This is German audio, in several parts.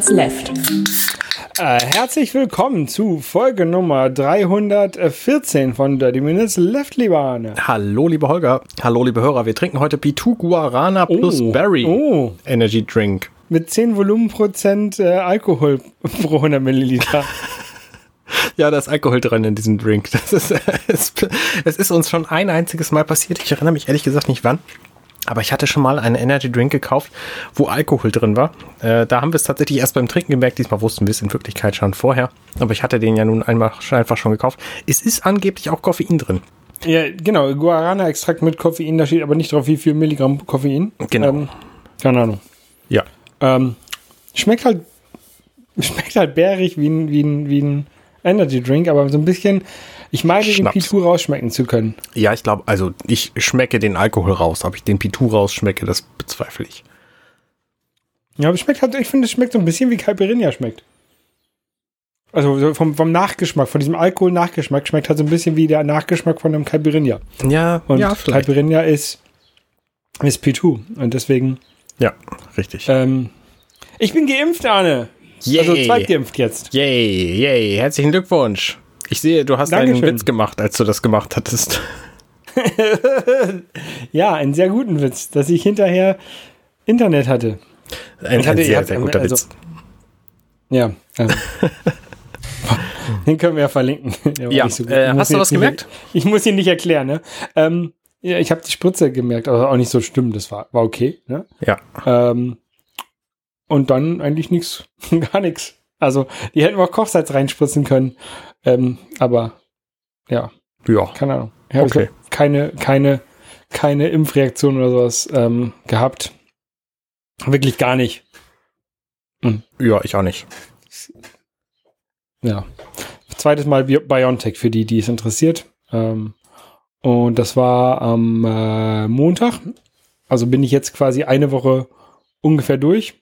Minutes Left. Äh, herzlich willkommen zu Folge Nummer 314 von Dirty Minutes Left, lieber Arne. Hallo, liebe Holger. Hallo, liebe Hörer. Wir trinken heute P2 Guarana plus Oh. Berry Oh. Energy Drink. Mit 10 Volumenprozent äh, Alkohol pro 100 Milliliter. Ja, da ist Alkohol drin in diesem Drink. Das ist, es, es ist uns schon ein einziges Mal passiert. Ich erinnere mich ehrlich gesagt nicht wann. Aber ich hatte schon mal einen Energy Drink gekauft, wo Alkohol drin war. Äh, da haben wir es tatsächlich erst beim Trinken gemerkt. Diesmal wussten wir es in Wirklichkeit schon vorher. Aber ich hatte den ja nun einmal schon einfach schon gekauft. Es ist angeblich auch Koffein drin. ja, genau. Guarana-Extrakt mit Koffein, da steht aber nicht drauf, wie viel Milligramm Koffein. Genau. Ähm, keine Ahnung. Ja. Ähm, schmeckt halt, schmeckt halt bärig wie ein, wie ein, wie ein Energy Drink, aber so ein bisschen, ich meine, den Schnaps. P2 rausschmecken zu können. Ja, ich glaube, also ich schmecke den Alkohol raus. Ob ich den P2 rausschmecke, das bezweifle ich. Ja, aber es schmeckt halt, ich finde, es schmeckt so ein bisschen wie Caipirinha schmeckt. Also so vom, vom Nachgeschmack, von diesem Alkohol-Nachgeschmack schmeckt halt so ein bisschen wie der Nachgeschmack von einem Caipirinha. Ja, Und ja, vielleicht. Caipirinha ist, ist P2. Und deswegen, Ja, richtig. ähm, ich bin geimpft, Arne. Also Yay. zweitgeimpft jetzt. Yay, yay, herzlichen Glückwunsch. Ich sehe, du hast einen Dankeschön. Witz gemacht, als du das gemacht hattest. Ja, einen sehr guten Witz, dass ich hinterher Internet hatte. Ein, Ich hatte- ein sehr, sehr guter also- Witz. Ja. Also. Den können wir ja verlinken. Ja, so äh, hast du was gemerkt? Nicht, ich muss ihn nicht erklären, ne? Ähm, ja, ich habe die Spritze gemerkt, aber auch nicht so schlimm, das war, war okay, ne? Ja, Ähm, und dann eigentlich nichts, gar nichts. Also, die hätten wir auch Kochsalz reinspritzen können. Ähm, aber ja, ja, keine Ahnung. Ich habe Okay. keine, keine, keine Impfreaktion oder sowas ähm, gehabt. Wirklich gar nicht. ja, ich auch nicht. Ja. Zweites Mal Bi- BioNTech für die, die es interessiert. Ähm, und das war am äh, Montag. Also bin ich jetzt quasi eine Woche ungefähr durch.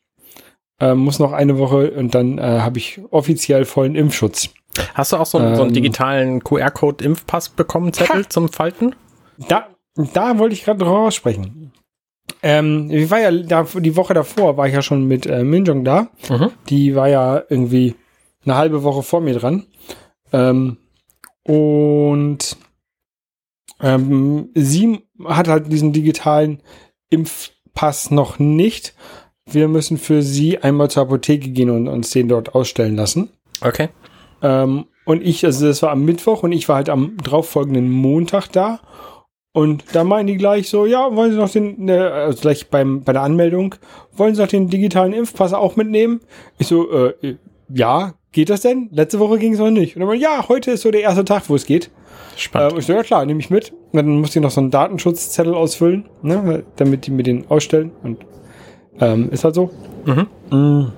Ähm, muss noch eine Woche und dann äh, habe ich offiziell vollen Impfschutz. Hast du auch so, einen- so einen Ähm. digitalen QR-Code-Impfpass bekommen, Zettel Ha. zum Falten? Da, da wollte ich gerade drüber aussprechen. Ähm, ich war ja da, die Woche davor war ich ja schon mit äh, Minjong da. Mhm. Die war ja irgendwie eine halbe Woche vor mir dran. Ähm, und ähm, sie hat halt diesen digitalen Impfpass noch nicht. Wir müssen für sie einmal zur Apotheke gehen und uns den dort ausstellen lassen. Okay. Ähm, und ich, also das war am Mittwoch und ich war halt am darauffolgenden Montag da. Und da meinen die gleich so, ja, wollen Sie noch den, äh, also gleich beim, bei der Anmeldung, wollen Sie noch den digitalen Impfpass auch mitnehmen? Ich so, äh, ja, geht das denn? Letzte Woche ging es noch nicht. Und dann, ja, heute ist so der erste Tag, wo es geht. Äh, Spannend. und ich so, ja klar, nehme ich mit. Und dann musste ich noch so einen Datenschutzzettel ausfüllen, ne, damit die mir den ausstellen. Und ähm, ist halt so. Mhm.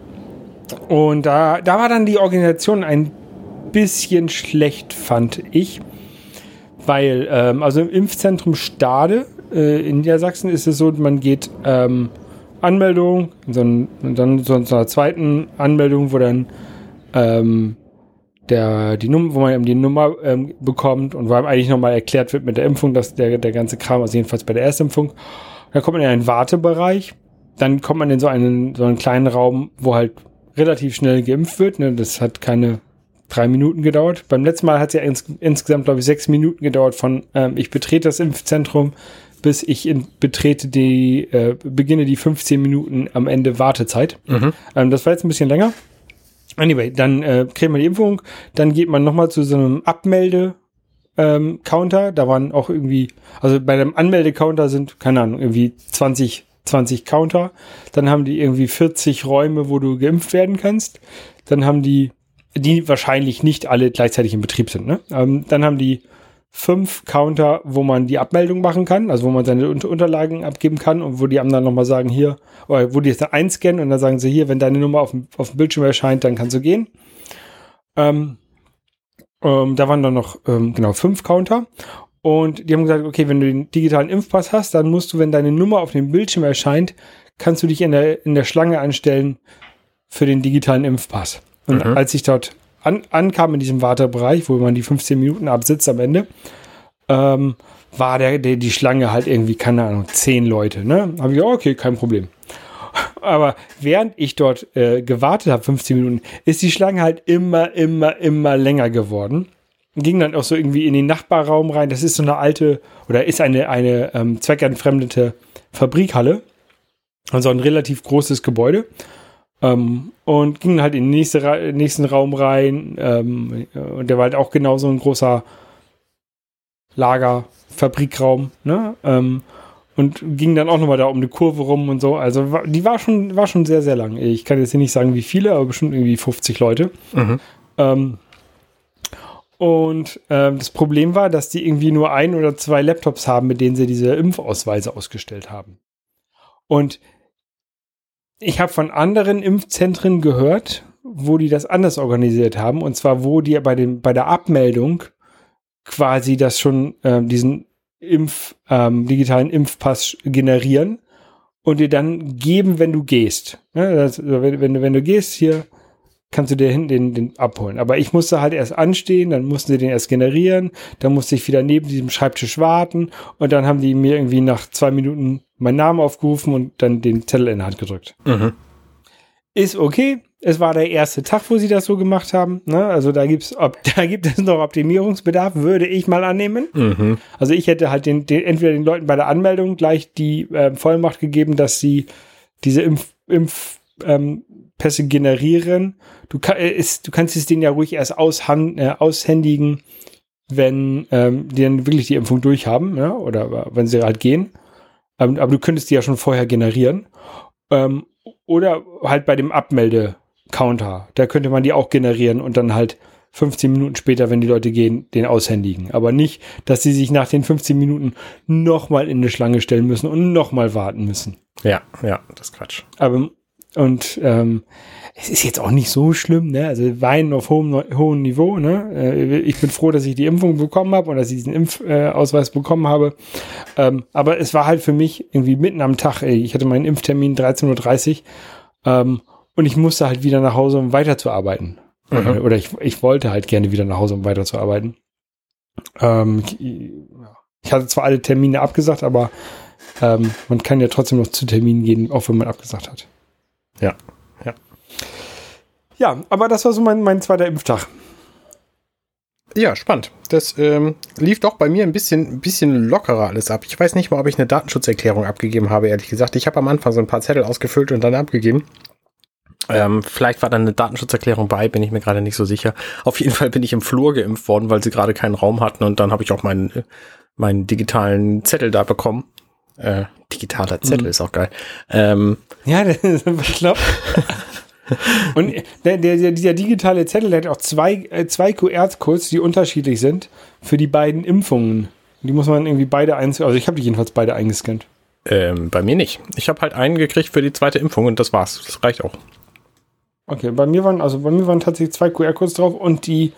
Und da, da war dann die Organisation ein bisschen schlecht, fand ich. Weil, ähm, also im Impfzentrum Stade äh, in Niedersachsen ist es so, man geht ähm, Anmeldung, so ein, und dann so zu einer zweiten Anmeldung, wo dann ähm, der, die Nummer, wo man eben die Nummer ähm, bekommt und wo einem eigentlich nochmal erklärt wird mit der Impfung, dass der, der ganze Kram, also jedenfalls bei der Erstimpfung. Dann kommt man in einen Wartebereich, dann kommt man in so einen, so einen kleinen Raum, wo halt relativ schnell geimpft wird. Ne? Das hat keine drei Minuten gedauert. Beim letzten Mal hat es ja ins, insgesamt, glaube ich, sechs Minuten gedauert von ähm, ich betrete das Impfzentrum bis ich in, betrete die, äh, beginne die 15 Minuten am Ende Wartezeit. Mhm. Ähm, das war jetzt ein bisschen länger. Anyway, dann äh, kriegt man die Impfung, dann geht man nochmal zu so einem Abmelde ähm, Counter, da waren auch irgendwie, also bei dem Anmelde-Counter sind, keine Ahnung, irgendwie 20, 20 Counter, dann haben die irgendwie 40 Räume, wo du geimpft werden kannst, dann haben die, die wahrscheinlich nicht alle gleichzeitig in Betrieb sind, ne? Ähm, dann haben die fünf Counter, wo man die Abmeldung machen kann, also wo man seine Unter Unterlagen abgeben kann und wo die anderen nochmal sagen, hier, oder wo die jetzt dann einscannen und dann sagen sie, hier, wenn deine Nummer auf dem, auf dem Bildschirm erscheint, dann kannst du gehen. Ähm, ähm, da waren dann noch, ähm, genau, fünf Counter. Und die haben gesagt, okay, wenn du den digitalen Impfpass hast, dann musst du, wenn deine Nummer auf dem Bildschirm erscheint, kannst du dich in der, in der Schlange anstellen für den digitalen Impfpass. Und Mhm. als ich dort an, ankam in diesem Wartebereich, wo man die 15 Minuten absitzt am Ende, ähm, war der, der, die Schlange halt irgendwie, keine Ahnung, zehn Leute, ne? Habe ich gesagt, okay, kein Problem. Aber während ich dort äh, gewartet habe, 15 Minuten, ist die Schlange halt immer, immer, immer länger geworden. Ging dann auch so irgendwie in den Nachbarraum rein. Das ist so eine alte, oder ist eine, eine ähm, zweckentfremdete Fabrikhalle. Also ein relativ großes Gebäude. Ähm, und ging halt in den nächste, nächsten Raum rein. Ähm, und der war halt auch genauso ein großer Lager, Fabrikraum. Ne? Ähm, und ging dann auch nochmal da um eine Kurve rum und so. Also die war schon, war schon sehr, sehr lang. Ich kann jetzt hier nicht sagen, wie viele, aber bestimmt irgendwie 50 Leute. Mhm. Und ähm, das Problem war, dass die irgendwie nur ein oder zwei Laptops haben, mit denen sie diese Impfausweise ausgestellt haben. Und ich habe von anderen Impfzentren gehört, wo die das anders organisiert haben. Und zwar, wo die bei, dem, bei der Abmeldung quasi das schon ähm, diesen Impf, ähm, digitalen Impfpass generieren und dir dann geben, wenn du gehst. Ja, das, wenn, wenn, wenn du gehst, hier kannst du dir hinten den, den abholen. Aber ich musste halt erst anstehen, dann mussten sie den erst generieren, dann musste ich wieder neben diesem Schreibtisch warten und dann haben die mir irgendwie nach zwei Minuten meinen Namen aufgerufen und dann den Zettel in die Hand gedrückt. Mhm. Ist okay. Es war der erste Tag, wo sie das so gemacht haben. Ne? Also da gibt's, ob, da gibt es noch Optimierungsbedarf, würde ich mal annehmen. Mhm. Also ich hätte halt den, den, entweder den Leuten bei der Anmeldung gleich die äh, Vollmacht gegeben, dass sie diese Impf, Impfpässe ähm, generieren. Du, kann, äh, ist, du kannst es denen ja ruhig erst aushand, äh, aushändigen, wenn ähm, die dann wirklich die Impfung durchhaben, ja? oder wenn sie halt gehen. Ähm, aber du könntest die ja schon vorher generieren. Ähm, oder halt bei dem Abmelde-Counter. Da könnte man die auch generieren und dann halt 15 Minuten später, wenn die Leute gehen, den aushändigen. Aber nicht, dass sie sich nach den 15 Minuten nochmal in eine Schlange stellen müssen und nochmal warten müssen. Ja, ja, das ist Quatsch. Aber, und ähm, es ist jetzt auch nicht so schlimm, ne? Also Weinen auf hohem, hohem Niveau, ne? Äh, ich bin froh, dass ich die Impfung bekommen habe und dass ich diesen Impfausweis äh, bekommen habe. Ähm, aber es war halt für mich irgendwie mitten am Tag, ey, ich hatte meinen Impftermin 13.30 Uhr ähm, und ich musste halt wieder nach Hause, um weiterzuarbeiten. Mhm. Oder ich, ich wollte halt gerne wieder nach Hause, um weiterzuarbeiten. Ähm, ich, ich hatte zwar alle Termine abgesagt, aber ähm, man kann ja trotzdem noch zu Terminen gehen, auch wenn man abgesagt hat. Ja, ja. Ja, aber das war so mein, mein zweiter Impftag. Ja, spannend. Das ähm, lief doch bei mir ein bisschen, ein bisschen lockerer alles ab. Ich weiß nicht mal, ob ich eine Datenschutzerklärung abgegeben habe, ehrlich gesagt. Ich habe am Anfang so ein paar Zettel ausgefüllt und dann abgegeben. Ähm, vielleicht war dann eine Datenschutzerklärung bei, bin ich mir gerade nicht so sicher. Auf jeden Fall bin ich im Flur geimpft worden, weil sie gerade keinen Raum hatten und dann habe ich auch meinen, meinen digitalen Zettel da bekommen. Äh, digitaler Zettel mhm. ist auch geil. Ähm, ja, das ist bekloppt. Und der, der, dieser digitale Zettel der hat auch zwei, äh, zwei QR-Codes, die unterschiedlich sind für die beiden Impfungen. Die muss man irgendwie beide einscannen. Also ich habe die jedenfalls beide eingescannt. Ähm, bei mir nicht. Ich habe halt einen gekriegt für die zweite Impfung und das war's. Das reicht auch. Okay, bei mir waren, also bei mir waren tatsächlich zwei QR-Codes drauf und die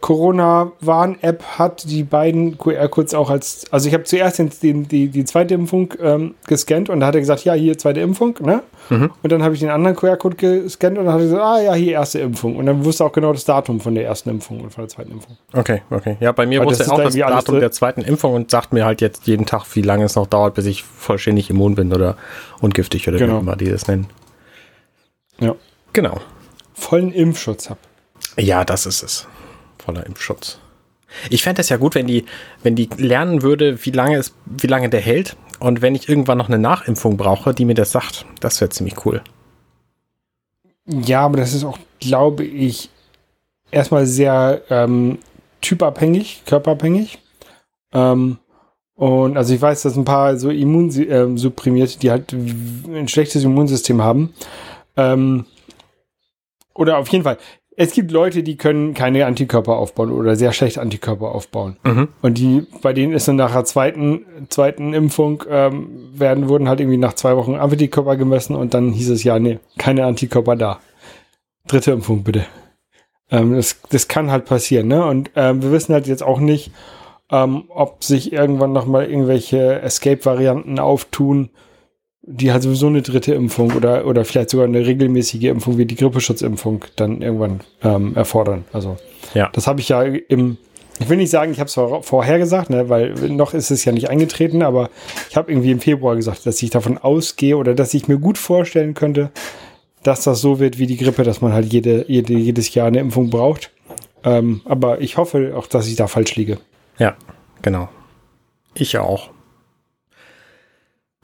Corona-Warn-App hat die beiden QR-Codes auch als, also ich habe zuerst den, die, die zweite Impfung ähm, gescannt und da hat er gesagt, ja, hier zweite Impfung, ne? Mhm. Und dann habe ich den anderen QR-Code gescannt und dann hat er gesagt, ah ja, hier erste Impfung. Und dann wusste er auch genau das Datum von der ersten Impfung und von der zweiten Impfung. Okay, okay. Ja, bei mir Weil wusste er auch das Datum der zweiten Impfung und sagt mir halt jetzt jeden Tag, wie lange es noch dauert, bis ich vollständig immun bin oder ungiftig oder genau. wie immer die das nennen. Ja. Genau. Vollen Impfschutz habe. Ja, das ist es voller Impfschutz. Ich fände es ja gut, wenn die, wenn die lernen würde, wie lange es, wie lange der hält und wenn ich irgendwann noch eine Nachimpfung brauche, die mir das sagt. Das wäre ziemlich cool. Ja, aber das ist auch, glaube ich, erstmal sehr ähm, typabhängig, körperabhängig. Ähm, und also ich weiß, dass ein paar so Immunsupprimierte, ähm, die halt ein schlechtes Immunsystem haben. Ähm, oder auf jeden Fall, es gibt Leute, die können keine Antikörper aufbauen oder sehr schlecht Antikörper aufbauen. Mhm. Und die, bei denen ist dann nach der zweiten, zweiten Impfung, ähm, werden, wurden halt irgendwie nach zwei Wochen Antikörper gemessen und dann hieß es ja, nee, keine Antikörper da. Dritte Impfung bitte. Ähm, das, das kann halt passieren, ne? Und ähm, wir wissen halt jetzt auch nicht, ähm, ob sich irgendwann nochmal irgendwelche Escape-Varianten auftun, die halt sowieso eine dritte Impfung oder, oder vielleicht sogar eine regelmäßige Impfung wie die Grippeschutzimpfung dann irgendwann ähm, erfordern. Also ja. das habe ich ja im ich will nicht sagen, ich habe es vorher gesagt, ne, weil noch ist es ja nicht eingetreten, aber ich habe irgendwie im Februar gesagt, dass ich davon ausgehe oder dass ich mir gut vorstellen könnte, dass das so wird wie die Grippe, dass man halt jede, jede, jedes Jahr eine Impfung braucht. Ähm, aber ich hoffe auch, dass ich da falsch liege. Ja, genau. Ich auch.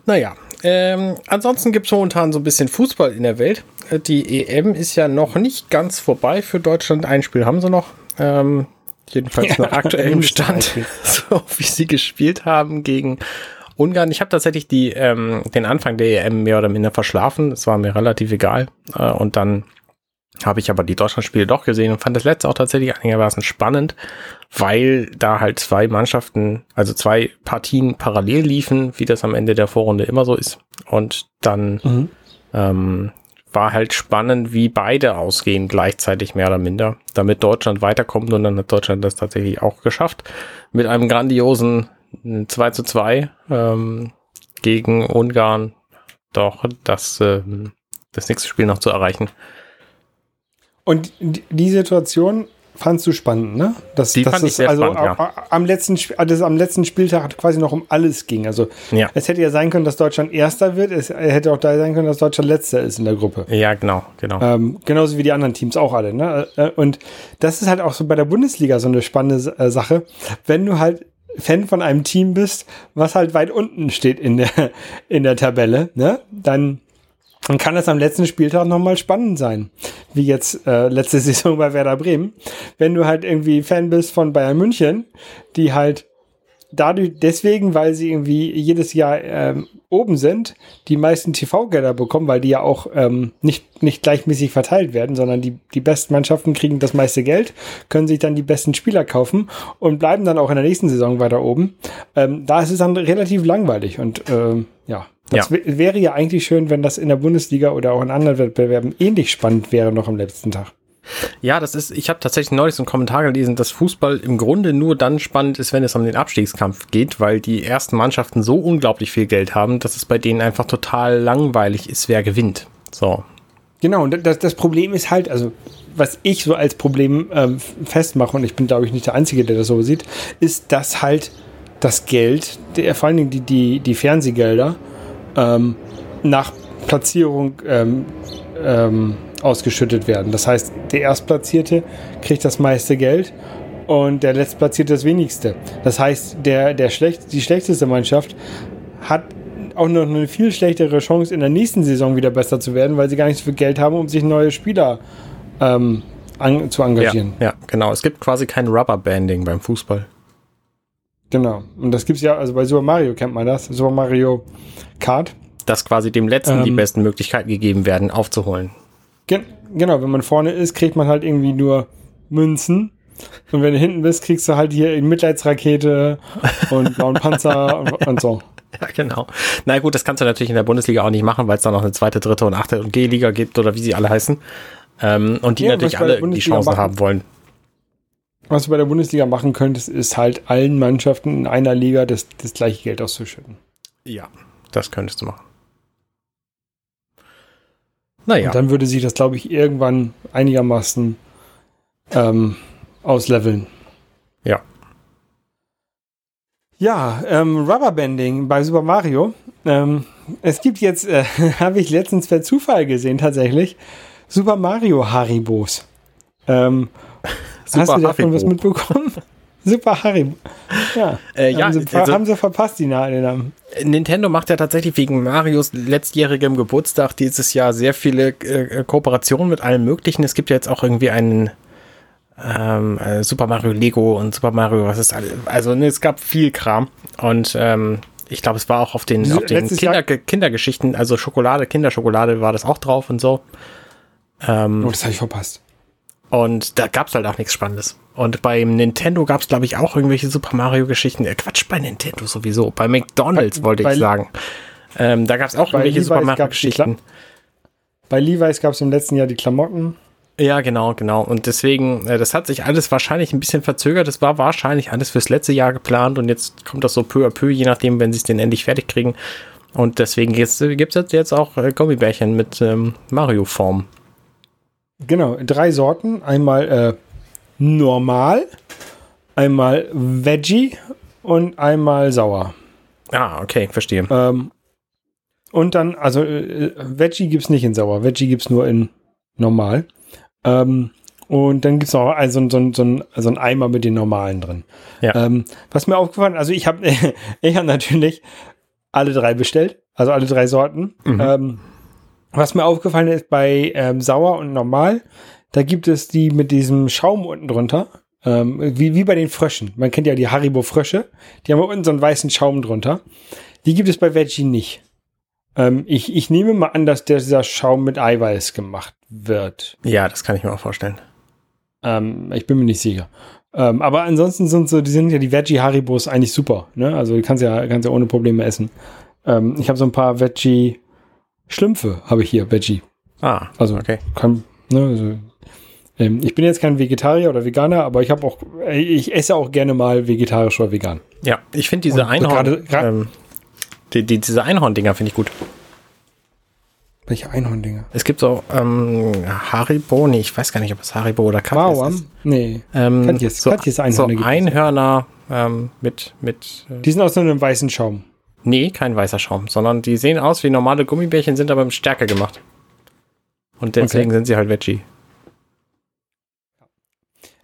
Naja, ähm, ansonsten gibt es momentan so ein bisschen Fußball in der Welt. Äh, die EM ist ja noch nicht ganz vorbei für Deutschland. Ein Spiel haben sie noch. Ähm, jedenfalls ja, nach aktuellem Stand, so wie sie gespielt haben gegen Ungarn. Ich habe tatsächlich die, ähm, den Anfang der EM mehr oder minder verschlafen. Es war mir relativ egal. Äh, und dann habe ich aber die Deutschlandspiele doch gesehen und fand das letzte auch tatsächlich einigermaßen spannend, weil da halt zwei Mannschaften, also zwei Partien parallel liefen, wie das am Ende der Vorrunde immer so ist. Und dann mhm. ähm, war halt spannend, wie beide ausgehen, gleichzeitig mehr oder minder, damit Deutschland weiterkommt und dann hat Deutschland das tatsächlich auch geschafft. Mit einem grandiosen 2 zu 2 ähm, gegen Ungarn doch das, äh, das nächste Spiel noch zu erreichen. Und die Situation fandst du spannend, ne? Dass, die dass fand es also spannend, ja. am letzten dass am letzten Spieltag quasi noch um alles ging. Also ja. es hätte ja sein können, dass Deutschland Erster wird. Es hätte auch da sein können, dass Deutschland Letzter ist in der Gruppe. Ja, genau, genau. Ähm, genauso wie die anderen Teams auch alle. Ne? Äh, und das ist halt auch so bei der Bundesliga so eine spannende äh, Sache, wenn du halt Fan von einem Team bist, was halt weit unten steht in der in der Tabelle, ne? Dann dann kann es am letzten Spieltag nochmal spannend sein. Wie jetzt äh, letzte Saison bei Werder Bremen. Wenn du halt irgendwie Fan bist von Bayern München, die halt dadurch, deswegen, weil sie irgendwie jedes Jahr ähm, oben sind, die meisten TV-Gelder bekommen, weil die ja auch ähm, nicht, nicht gleichmäßig verteilt werden, sondern die, die besten Mannschaften kriegen das meiste Geld, können sich dann die besten Spieler kaufen und bleiben dann auch in der nächsten Saison weiter oben. Ähm, da ist es dann relativ langweilig und ähm, ja, das ja. wäre ja eigentlich schön, wenn das in der Bundesliga oder auch in anderen Wettbewerben ähnlich spannend wäre noch am letzten Tag. Ja, das ist, ich habe tatsächlich neulich so einen Kommentar gelesen, dass Fußball im Grunde nur dann spannend ist, wenn es um den Abstiegskampf geht, weil die ersten Mannschaften so unglaublich viel Geld haben, dass es bei denen einfach total langweilig ist, wer gewinnt. So. Genau, und das, das Problem ist halt, also was ich so als Problem ähm, festmache, und ich bin, glaube ich, nicht der Einzige, der das so sieht, ist, dass halt das Geld, der, vor allen Dingen die, die, die Fernsehgelder, ähm, nach Platzierung ähm, ähm, ausgeschüttet werden. Das heißt, der Erstplatzierte kriegt das meiste Geld und der Letztplatzierte das wenigste. Das heißt, der, der schlecht, die schlechteste Mannschaft hat auch noch eine viel schlechtere Chance, in der nächsten Saison wieder besser zu werden, weil sie gar nicht so viel Geld haben, um sich neue Spieler ähm, an, zu engagieren. Ja, ja, genau. Es gibt quasi kein Rubberbanding beim Fußball. Genau. Und das gibt es ja, also bei Super Mario kennt man das. Super Mario Kart. Dass quasi dem Letzten ähm, die besten Möglichkeiten gegeben werden, aufzuholen. Gen genau, wenn man vorne ist, kriegt man halt irgendwie nur Münzen. Und wenn du hinten bist, kriegst du halt hier Mitleidsrakete und blauen Panzer und, und, so. Ja, genau. Na gut, das kannst du natürlich in der Bundesliga auch nicht machen, weil es da noch eine zweite, dritte und achte und G-Liga gibt oder wie sie alle heißen. Ähm, und die ja, natürlich alle die Chancen machen, haben wollen. Was du bei der Bundesliga machen könntest, ist halt allen Mannschaften in einer Liga das, das gleiche Geld auszuschütten. Ja, das könntest du machen. Naja. Und dann würde sich das, glaube ich, irgendwann einigermaßen ähm, ausleveln. Ja. Ja, ähm, Rubberbanding bei Super Mario. Ähm, es gibt jetzt, äh, habe ich letztens per Zufall gesehen tatsächlich, Super Mario Haribos. Ähm, Super hast du davon was mitbekommen? Super Haribo. Ja, äh, ja haben, sie, also, haben sie verpasst, die Namen. Nintendo macht ja tatsächlich wegen Marios letztjährigem Geburtstag dieses Jahr sehr viele äh, Kooperationen mit allem Möglichen. Es gibt ja jetzt auch irgendwie einen ähm, äh, Super Mario Lego und Super Mario, was ist alles. Also ne, es gab viel Kram und ähm, ich glaube, es war auch auf den, auf den Kinder, Kindergeschichten, also Schokolade, Kinderschokolade war das auch drauf und so. Ähm, oh, das habe ich verpasst. Und da gab es halt auch nichts Spannendes. Und beim Nintendo gab es, glaube ich, auch irgendwelche Super Mario-Geschichten. Äh, Quatsch, bei Nintendo sowieso. Bei McDonalds bei, wollte ich sagen. Ähm, da gab es auch irgendwelche Levi's Super Mario-Geschichten. Bei Levi's gab es im letzten Jahr die Klamotten. Ja, genau, genau. Und deswegen, äh, das hat sich alles wahrscheinlich ein bisschen verzögert. Das war wahrscheinlich alles fürs letzte Jahr geplant und jetzt kommt das so peu à peu, je nachdem, wenn sie es denn endlich fertig kriegen. Und deswegen gibt es jetzt auch äh, Gummibärchen mit ähm, Mario-Form. Genau, drei Sorten. Einmal äh, normal, einmal Veggie und einmal sauer. Ah, okay, verstehe. Ähm, und dann, also äh, Veggie gibt's nicht in sauer, Veggie gibt's nur in normal. Ähm, und dann gibt's noch ein, so, so, so, ein, so ein Eimer mit den normalen drin. Ja. Ähm, was mir aufgefallen, also ich habe ich hab natürlich alle drei bestellt, also alle drei Sorten. Mhm. Ähm, was mir aufgefallen ist bei ähm, sauer und normal, da gibt es die mit diesem Schaum unten drunter. Ähm, wie, wie bei den Fröschen. Man kennt ja die Haribo Frösche. Die haben unten so einen weißen Schaum drunter. Die gibt es bei Veggie nicht. Ähm, ich, ich nehme mal an, dass der, dieser Schaum mit Eiweiß gemacht wird. Ja, das kann ich mir auch vorstellen. Ähm, ich bin mir nicht sicher. Ähm, aber ansonsten sind so, die sind ja die Veggie Haribos eigentlich super. Ne? Also die kannst ja, kannst ja ohne Probleme essen. Ähm, ich habe so ein paar Veggie Schlümpfe habe ich hier, Veggie. Ah, Also okay. kann, ne, also, ähm, ich bin jetzt kein Vegetarier oder Veganer, aber ich habe auch, äh, ich esse auch gerne mal vegetarisch oder vegan. Ja, ich finde diese Und Einhorn, gerade- gra- ähm, die, die, diese Einhorn-Dinger finde ich gut. Welche Einhorndinger? Es gibt so ähm, Haribo, nee, ich weiß gar nicht, ob es Haribo oder Katjes Wauam? ist. Nee. Ähm, Katjes- so, Katjes so Einhörner es. Einhörner ähm, mit, mit äh, Die sind aus so einem weißen Schaum. Nee, kein weißer Schaum, sondern die sehen aus wie normale Gummibärchen, sind aber mit Stärke gemacht. Und deswegen sind sie halt Veggie.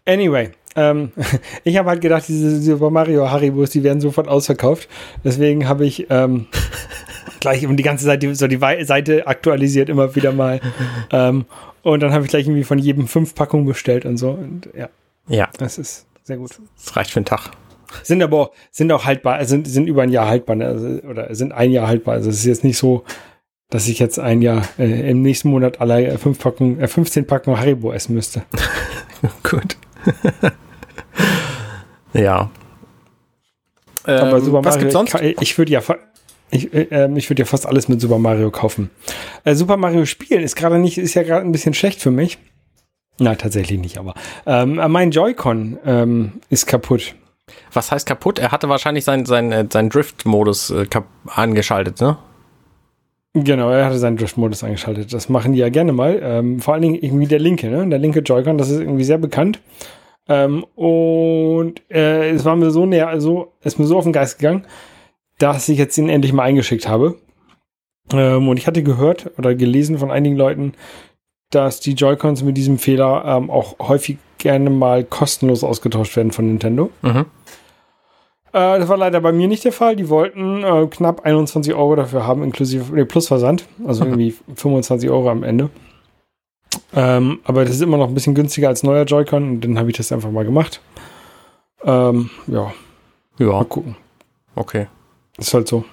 Anyway, ähm, ich habe halt gedacht, diese Super Mario Haribos, die werden sofort ausverkauft. Deswegen habe ich ähm, gleich um die ganze Seite so die Seite aktualisiert immer wieder mal. ähm, und dann habe ich gleich irgendwie von jedem fünf Packungen bestellt und so. Und ja, Ja, das ist sehr gut. das reicht für einen Tag. Sind aber auch, sind auch haltbar, sind, sind über ein Jahr haltbar, ne? also, oder sind ein Jahr haltbar. Also es ist jetzt nicht so, dass ich jetzt ein Jahr äh, im nächsten Monat alle äh, fünf Packungen, äh, 15 Packungen Haribo essen müsste. Gut. ja. Aber Ähm, Super was Mario, gibt's sonst? ka- Ich würde ja, ich, äh, ähm, ich würde ja fast alles mit Super Mario kaufen. Äh, Super Mario spielen ist gerade nicht, ist ja gerade ein bisschen schlecht für mich. Na, tatsächlich nicht, aber ähm, mein Joy-Con ähm, ist kaputt. Was heißt kaputt? Er hatte wahrscheinlich seinen sein, äh, sein Drift-Modus äh, angeschaltet, ne? Genau, er hatte seinen Drift-Modus eingeschaltet. Das machen die ja gerne mal. Ähm, vor allen Dingen irgendwie der linke, ne? Der linke Joy-Con, das ist irgendwie sehr bekannt. Ähm, und äh, es war mir so näher, also ist mir so auf den Geist gegangen, dass ich jetzt ihn endlich mal eingeschickt habe. Ähm, und ich hatte gehört oder gelesen von einigen Leuten, dass die Joy-Cons mit diesem Fehler ähm, auch häufig gerne mal kostenlos ausgetauscht werden von Nintendo. Mhm. Äh, das war leider bei mir nicht der Fall. Die wollten äh, knapp 21 Euro dafür haben, inklusive nee, plus Versand. Also irgendwie 25 Euro am Ende. Ähm, aber das ist immer noch ein bisschen günstiger als neuer Joy-Con und dann habe ich das einfach mal gemacht. Ähm, ja, Ja, mal gucken. okay. Ist halt so.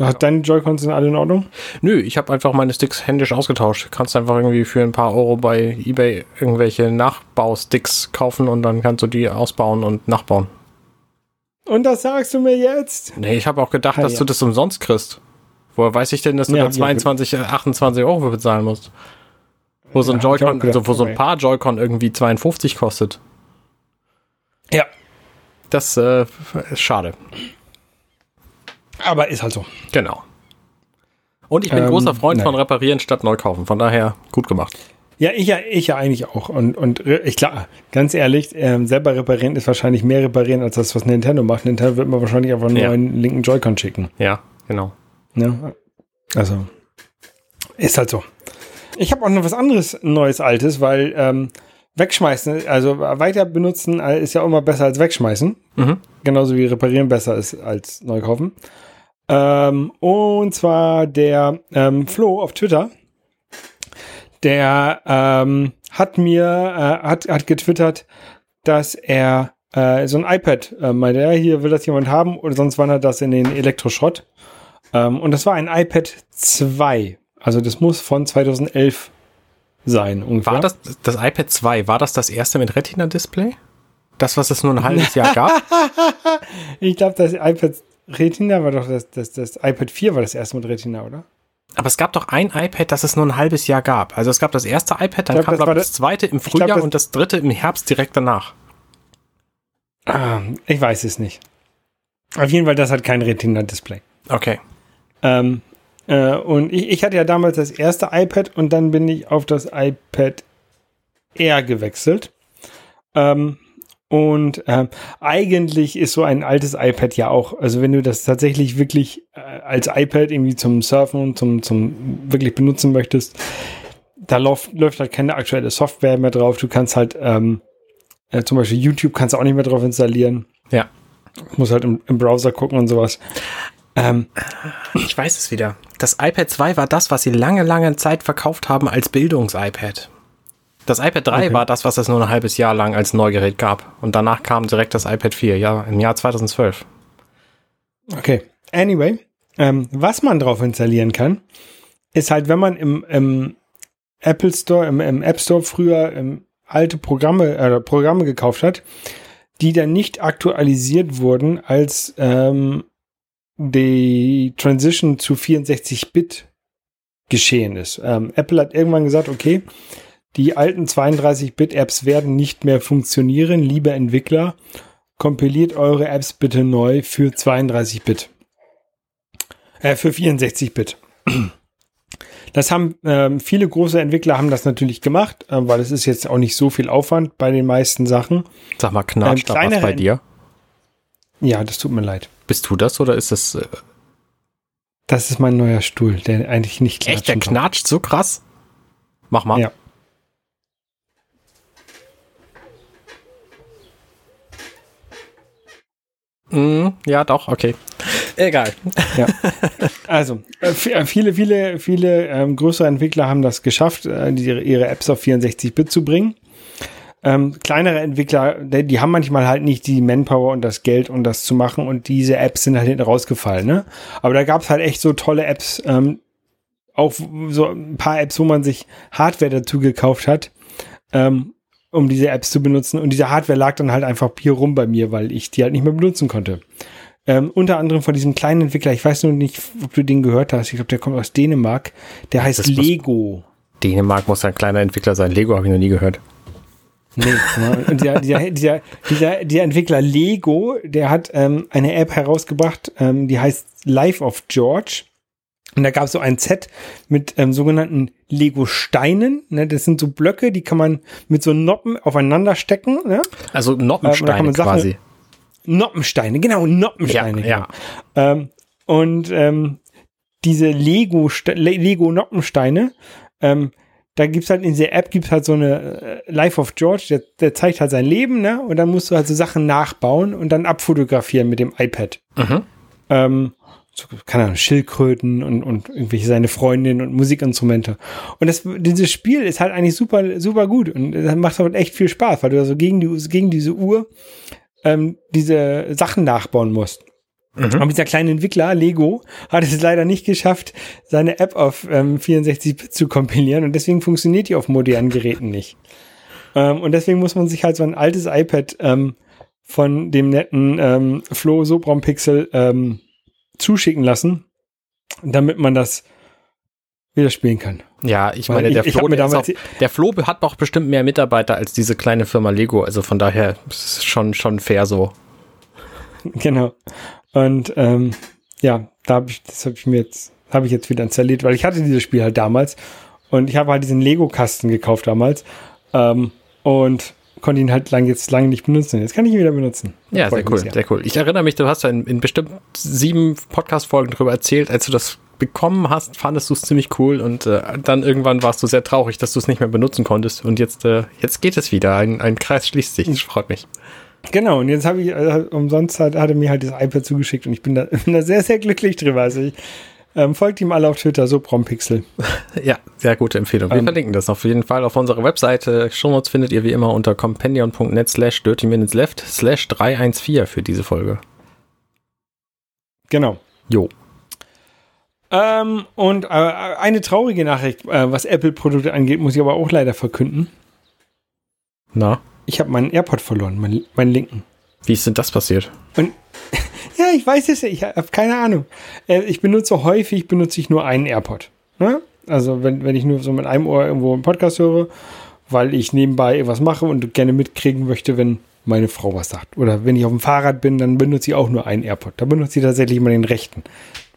Hast deine Joy-Cons sind alle in Ordnung? Nö, ich habe einfach meine Sticks händisch ausgetauscht. Kannst einfach irgendwie für ein paar Euro bei eBay irgendwelche Nachbausticks kaufen und dann kannst du die ausbauen und nachbauen. Und das sagst du mir jetzt? Nee, ich habe auch gedacht, Ah, dass ja. du das umsonst kriegst. Woher weiß ich denn, dass du Ja, da hab ich auch 22, äh, 28 Euro für bezahlen musst? Wo so ein Ja, Joy-Con, also wo so ein paar Joy-Con irgendwie 52 kostet. Ja. Das äh, ist schade. Aber ist halt so. Genau. Und ich bin Ähm, großer Freund nein. von Reparieren statt Neukaufen. Von daher gut gemacht. Ja, ich ja, ich ja eigentlich auch. Und, und äh, ich klar, ganz ehrlich, ähm, selber reparieren ist wahrscheinlich mehr reparieren als das, was Nintendo macht. Nintendo wird mir wahrscheinlich einfach nur Ja. einen linken Joy-Con schicken. Ja, genau. Ne? Also, ist halt so. Ich habe auch noch was anderes Neues, Altes, weil ähm, wegschmeißen, also weiter benutzen äh, ist ja immer besser als wegschmeißen. Mhm. Genauso wie reparieren besser ist als neu kaufen. Ähm, und zwar der ähm, Flo auf Twitter, der ähm, hat mir, äh, hat, hat getwittert, dass er äh, so ein iPad, äh, meinte er, hier will das jemand haben oder sonst wandert das in den Elektroschrott. Ähm, und das war ein iPad 2. Also das muss von 2011 sein ungefähr. War das das iPad 2, war das das erste mit Retina-Display? Das, was es nur ein halbes Jahr gab? Ich glaube, das iPad Retina war doch das, das, das iPad 4 war das erste mit Retina, oder? Aber es gab doch ein iPad, das es nur ein halbes Jahr gab. Also es gab das erste iPad, dann glaub, kam das glaub, das zweite im glaub, Frühjahr das- und das dritte im Herbst direkt danach. Ah, ich weiß es nicht. Auf jeden Fall, das hat kein Retina-Display. Okay. Ähm, äh, und ich, ich hatte ja damals das erste iPad und dann bin ich auf das iPad Air gewechselt. Ähm, Und ähm, eigentlich ist so ein altes iPad ja auch, also wenn du das tatsächlich wirklich äh, als iPad irgendwie zum Surfen, zum, zum wirklich benutzen möchtest, da läuft, läuft halt keine aktuelle Software mehr drauf. Du kannst halt ähm, äh, zum Beispiel YouTube kannst du auch nicht mehr drauf installieren. Ja. Muss halt im, im Browser gucken und sowas. Ähm, ich weiß es wieder. Das iPad 2 war das, was sie lange, lange Zeit verkauft haben als Bildungs-iPad. Das iPad 3 okay. war das, was es nur ein halbes Jahr lang als Neugerät gab. Und danach kam direkt das iPad 4, ja, im Jahr 2012. Okay. Anyway, ähm, was man drauf installieren kann, ist halt, wenn man im, im Apple Store, im, im, App Store früher ähm, alte Programme, äh, Programme gekauft hat, die dann nicht aktualisiert wurden, als ähm, die Transition zu 64-Bit geschehen ist. Ähm, Apple hat irgendwann gesagt, okay, die alten 32-Bit-Apps werden nicht mehr funktionieren. Liebe Entwickler, kompiliert eure Apps bitte neu für 32-Bit. Äh, für 64-Bit. Das haben ähm, viele große Entwickler haben das natürlich gemacht, äh, weil es ist jetzt auch nicht so viel Aufwand bei den meisten Sachen. Sag mal, knatscht ähm, da was bei dir? Ja, das tut mir leid. Bist du das oder ist das? Äh das ist mein neuer Stuhl, der eigentlich nicht knatscht. Echt, der knatscht so krass? Mach mal. Ja. Mm, ja, doch, okay. Egal. Ja. Also, äh, äh, viele, viele, viele ähm, größere Entwickler haben das geschafft, äh, die, ihre Apps auf 64-Bit zu bringen. Ähm, kleinere Entwickler, die, die, haben manchmal halt nicht die Manpower und das Geld, um das zu machen und diese Apps sind halt hinten rausgefallen. Ne? Aber da gab es halt echt so tolle Apps, ähm, auch so ein paar Apps, wo man sich Hardware dazu gekauft hat, ähm, um diese Apps zu benutzen. Und diese Hardware lag dann halt einfach hier rum bei mir, weil ich die halt nicht mehr benutzen konnte. Ähm, unter anderem von diesem kleinen Entwickler, ich weiß nur nicht, ob du den gehört hast, ich glaube, der kommt aus Dänemark, der heißt Lego. Dänemark muss ein kleiner Entwickler sein. Lego habe ich noch nie gehört. Nee, ne? und dieser, dieser, dieser, dieser, dieser Entwickler Lego, der hat ähm, eine App herausgebracht, ähm, die heißt Life of George. Und da gab es so ein Set mit ähm, sogenannten Lego-Steinen. Ne? Das sind so Blöcke, die kann man mit so Noppen aufeinander stecken. Ne? Also Noppensteine ähm, quasi. Noppensteine, genau, Noppensteine. Ja, genau. ja. Ähm, und ähm, diese Lego, Lego ähm, da gibt's halt in dieser App gibt's halt so eine äh, Life of George, der, der zeigt halt sein Leben, ne? Und dann musst du halt so Sachen nachbauen und dann abfotografieren mit dem iPad. Mhm. So, keine Ahnung, Schildkröten und, und irgendwelche seine Freundinnen und Musikinstrumente. Und das, dieses Spiel ist halt eigentlich super, super gut und das macht halt echt viel Spaß, weil du also gegen, die, gegen diese Uhr ähm, diese Sachen nachbauen musst. Mhm. Aber dieser kleine Entwickler, Lego, hat es leider nicht geschafft, seine App auf ähm, 64-Bit zu kompilieren und deswegen funktioniert die auf modernen Geräten nicht. Ähm, und deswegen muss man sich halt so ein altes iPad ähm, von dem netten ähm, Flo Sopron Pixel ähm, zuschicken lassen, damit man das wieder spielen kann. Ja, ich meine, der, ich, Flo, ich auch, der Flo hat doch bestimmt mehr Mitarbeiter als diese kleine Firma Lego. Also von daher ist es schon, schon fair so. Genau. Und ähm, ja, da habe ich, das habe ich mir jetzt, habe ich jetzt wieder installiert, weil ich hatte dieses Spiel halt damals und ich habe halt diesen Lego-Kasten gekauft damals ähm, und konnte ihn halt lang, jetzt lange nicht benutzen. Jetzt kann ich ihn wieder benutzen. Ja, sehr cool, sehr cool. Ich erinnere mich, du hast ja in, in bestimmt sieben Podcast-Folgen darüber erzählt, als du das bekommen hast, fandest du es ziemlich cool und äh, dann irgendwann warst du sehr traurig, dass du es nicht mehr benutzen konntest und jetzt, äh, jetzt geht es wieder. Ein, ein Kreis schließt sich. Das freut mich. Genau, und jetzt habe ich, äh, umsonst hat, hat er mir halt das iPad zugeschickt und ich bin da, bin da sehr, sehr glücklich drüber. Also ich, ähm, folgt ihm alle auf Twitter, so Prompixel. ja, sehr gute Empfehlung. Wir ähm, verlinken das auf jeden Fall auf unserer Webseite. Shownotes findet ihr wie immer unter companion.net slash dirty minutes left slash 314 für diese Folge. Genau. Jo. Ähm, und äh, eine traurige Nachricht, äh, was Apple-Produkte angeht, muss ich aber auch leider verkünden. Na? Ich habe meinen AirPod verloren, meinen, meinen linken. Wie ist denn das passiert? Und ich weiß es, ich habe keine Ahnung. Äh, ich benutze häufig, benutze ich nur einen AirPod. Ne? Also wenn, wenn ich nur so mit einem Ohr irgendwo einen Podcast höre, weil ich nebenbei irgendwas mache und gerne mitkriegen möchte, wenn meine Frau was sagt. Oder wenn ich auf dem Fahrrad bin, dann benutze ich auch nur einen AirPod. Da benutze ich tatsächlich immer den rechten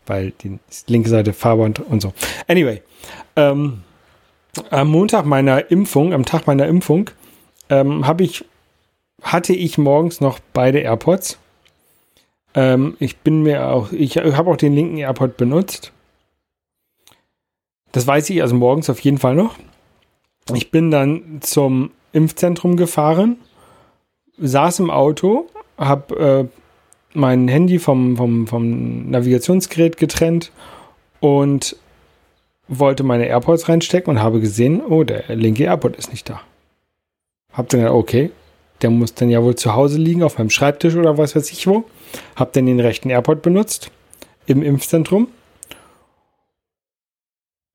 weil die linke Seite Farbe und, und so. Anyway, ähm, am Montag meiner Impfung, am Tag meiner Impfung, ähm, habe ich hatte ich morgens noch beide AirPods. Ähm, ich bin mir auch, ich habe auch den linken AirPod benutzt. Das weiß ich also morgens auf jeden Fall noch. Ich bin dann zum Impfzentrum gefahren, saß im Auto, habe äh, mein Handy vom, vom, vom Navigationsgerät getrennt und wollte meine AirPods reinstecken und habe gesehen, oh, der linke AirPod ist nicht da. Hab dann gedacht, okay, der muss dann ja wohl zu Hause liegen, auf meinem Schreibtisch oder was weiß ich wo. Hab dann den rechten AirPod benutzt im Impfzentrum.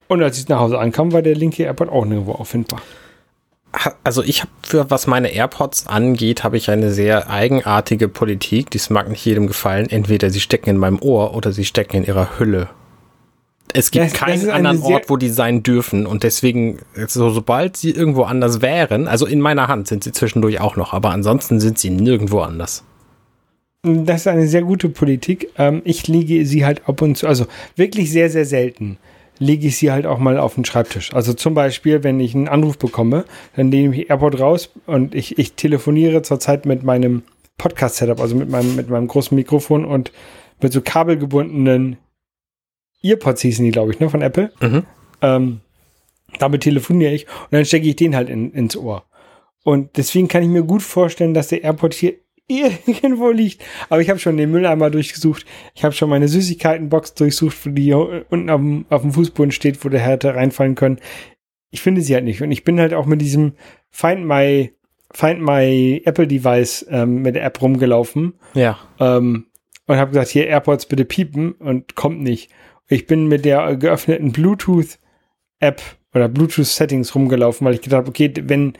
Und als ich nach Hause ankam, war der linke AirPod auch nirgendwo auffindbar. Also ich habe für was meine AirPods angeht, habe ich eine sehr eigenartige Politik. Dies mag nicht jedem gefallen. Entweder sie stecken in meinem Ohr oder sie stecken in ihrer Hülle. Es gibt das, keinen das anderen Ort, wo die sein dürfen. Und deswegen, so, sobald sie irgendwo anders wären, also in meiner Hand sind sie zwischendurch auch noch, aber ansonsten sind sie nirgendwo anders. Das ist eine sehr gute Politik. Ähm, ich lege sie halt ab und zu, also wirklich sehr, sehr selten, lege ich sie halt auch mal auf den Schreibtisch. Also zum Beispiel, wenn ich einen Anruf bekomme, dann nehme ich AirPod raus und ich, ich telefoniere zurzeit mit meinem Podcast-Setup, also mit meinem, mit meinem großen Mikrofon und mit so kabelgebundenen Earpods hießen die, glaube ich, ne, von Apple. Mhm. Ähm, damit telefoniere ich und dann stecke ich den halt in, ins Ohr. Und deswegen kann ich mir gut vorstellen, dass der AirPod hier irgendwo liegt. Aber ich habe schon den Mülleimer durchgesucht. Ich habe schon meine Süßigkeitenbox durchsucht, die unten auf dem, auf dem Fußboden steht, wo der hätte reinfallen können. Ich finde sie halt nicht. Und ich bin halt auch mit diesem Find My, Find My Apple Device ähm, mit der App rumgelaufen. Ja. Ähm, und habe gesagt, hier AirPods bitte piepen und kommt nicht. Ich bin mit der geöffneten Bluetooth-App oder Bluetooth-Settings rumgelaufen, weil ich gedacht habe, okay, wenn,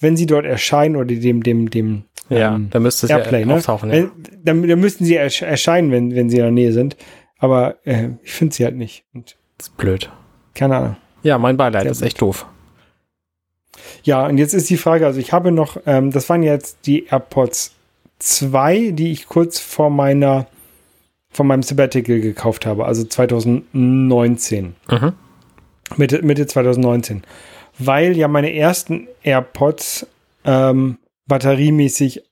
wenn sie dort erscheinen oder dem, dem, dem ja, ähm, da müsste es Airplay, ja ne? auftauchen. Ja. Dann, dann müssten sie ersch erscheinen, wenn, wenn sie in der Nähe sind. Aber äh, ich finde sie halt nicht. Und das ist blöd. Keine Ahnung. Ja, mein Beileid, das ist echt doof. Ja, und jetzt ist die Frage, also ich habe noch, ähm, das waren jetzt die AirPods 2, die ich kurz vor meiner von meinem Sabbatical gekauft habe, also 2019. Mhm. Mitte, Mitte 2019. Weil ja meine ersten AirPods ähm, batteriemäßig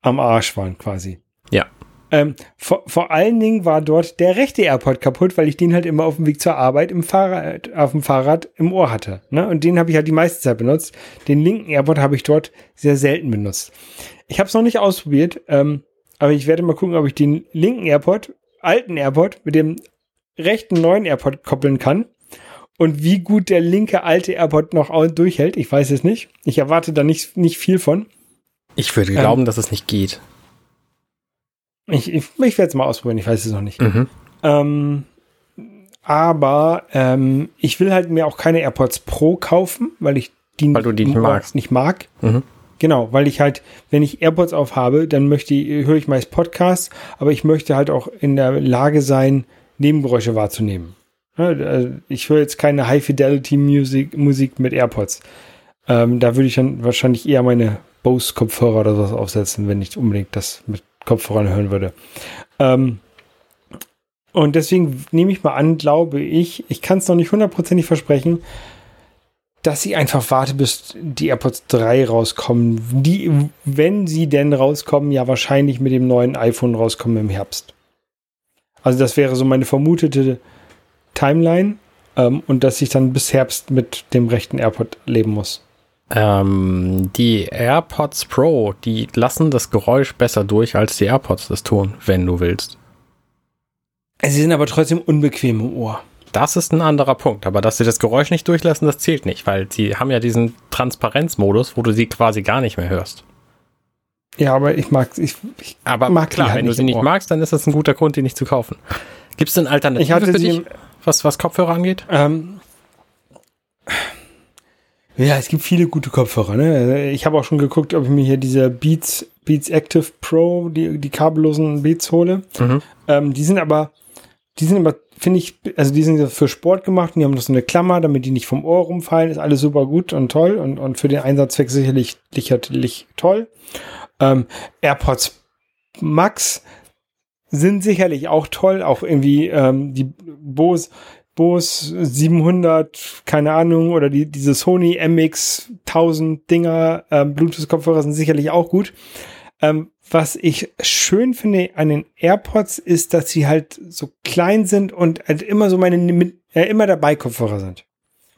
am Arsch waren quasi. Ja. Ähm, vor, vor allen Dingen war dort der rechte AirPod kaputt, weil ich den halt immer auf dem Weg zur Arbeit im Fahrrad, auf dem Fahrrad im Ohr hatte. Ne? Und den habe ich halt die meiste Zeit benutzt. Den linken AirPod habe ich dort sehr selten benutzt. Ich habe es noch nicht ausprobiert, ähm, aber ich werde mal gucken, ob ich den linken AirPod alten AirPod mit dem rechten neuen AirPod koppeln kann. Und wie gut der linke alte AirPod noch durchhält, ich weiß es nicht. Ich erwarte da nicht, nicht viel von. Ich würde ähm, glauben, dass es nicht geht. Ich, ich, ich werde es mal ausprobieren, ich weiß es noch nicht. Mhm. Ähm, aber ähm, ich will halt mir auch keine AirPods Pro kaufen, weil ich die, weil du die nicht magst. Nicht mag. Mhm. Genau, weil ich halt, wenn ich AirPods aufhabe, dann möchte höre ich meist Podcasts, aber ich möchte halt auch in der Lage sein, Nebengeräusche wahrzunehmen. Also ich höre jetzt keine High-Fidelity-Musik Musik mit AirPods. Ähm, da würde ich dann wahrscheinlich eher meine Bose-Kopfhörer oder sowas aufsetzen, wenn ich unbedingt das mit Kopfhörern hören würde. Ähm, und deswegen nehme ich mal an, glaube ich, ich kann es noch nicht hundertprozentig versprechen, dass ich einfach warte, bis die AirPods 3 rauskommen. Die, wenn sie denn rauskommen, ja wahrscheinlich mit dem neuen iPhone rauskommen im Herbst. Also das wäre so meine vermutete Timeline ähm, und dass ich dann bis Herbst mit dem rechten AirPod leben muss. Ähm, die AirPods Pro, die lassen das Geräusch besser durch, als die AirPods das tun, wenn du willst. Sie sind aber trotzdem unbequem im Ohr. Das ist ein anderer Punkt. Aber dass sie das Geräusch nicht durchlassen, das zählt nicht, weil sie haben ja diesen Transparenzmodus, wo du sie quasi gar nicht mehr hörst. Ja, aber ich mag ich, ich Aber mag klar, halt wenn du sie nicht magst, dann ist das ein guter Grund, die nicht zu kaufen. Gibt es denn Alternativen ich hatte für dich, was, was Kopfhörer angeht? Ähm, ja, es gibt viele gute Kopfhörer. Ne? Ich habe auch schon geguckt, ob ich mir hier diese Beats, Beats Active Pro, die, die kabellosen Beats hole. Mhm. Ähm, die sind aber, die sind aber finde ich, also die sind für Sport gemacht und die haben so eine Klammer, damit die nicht vom Ohr rumfallen. Ist alles super gut und toll und, und für den Einsatzzweck sicherlich, sicherlich toll. Ähm, AirPods Max sind sicherlich auch toll, auch irgendwie ähm, die Bose, Bose 700, keine Ahnung, oder die, diese Sony MX 1000 Dinger, ähm, Bluetooth-Kopfhörer sind sicherlich auch gut. Ähm, was ich schön finde an den AirPods ist, dass sie halt so klein sind und halt immer so meine, äh, immer dabei Kopfhörer sind.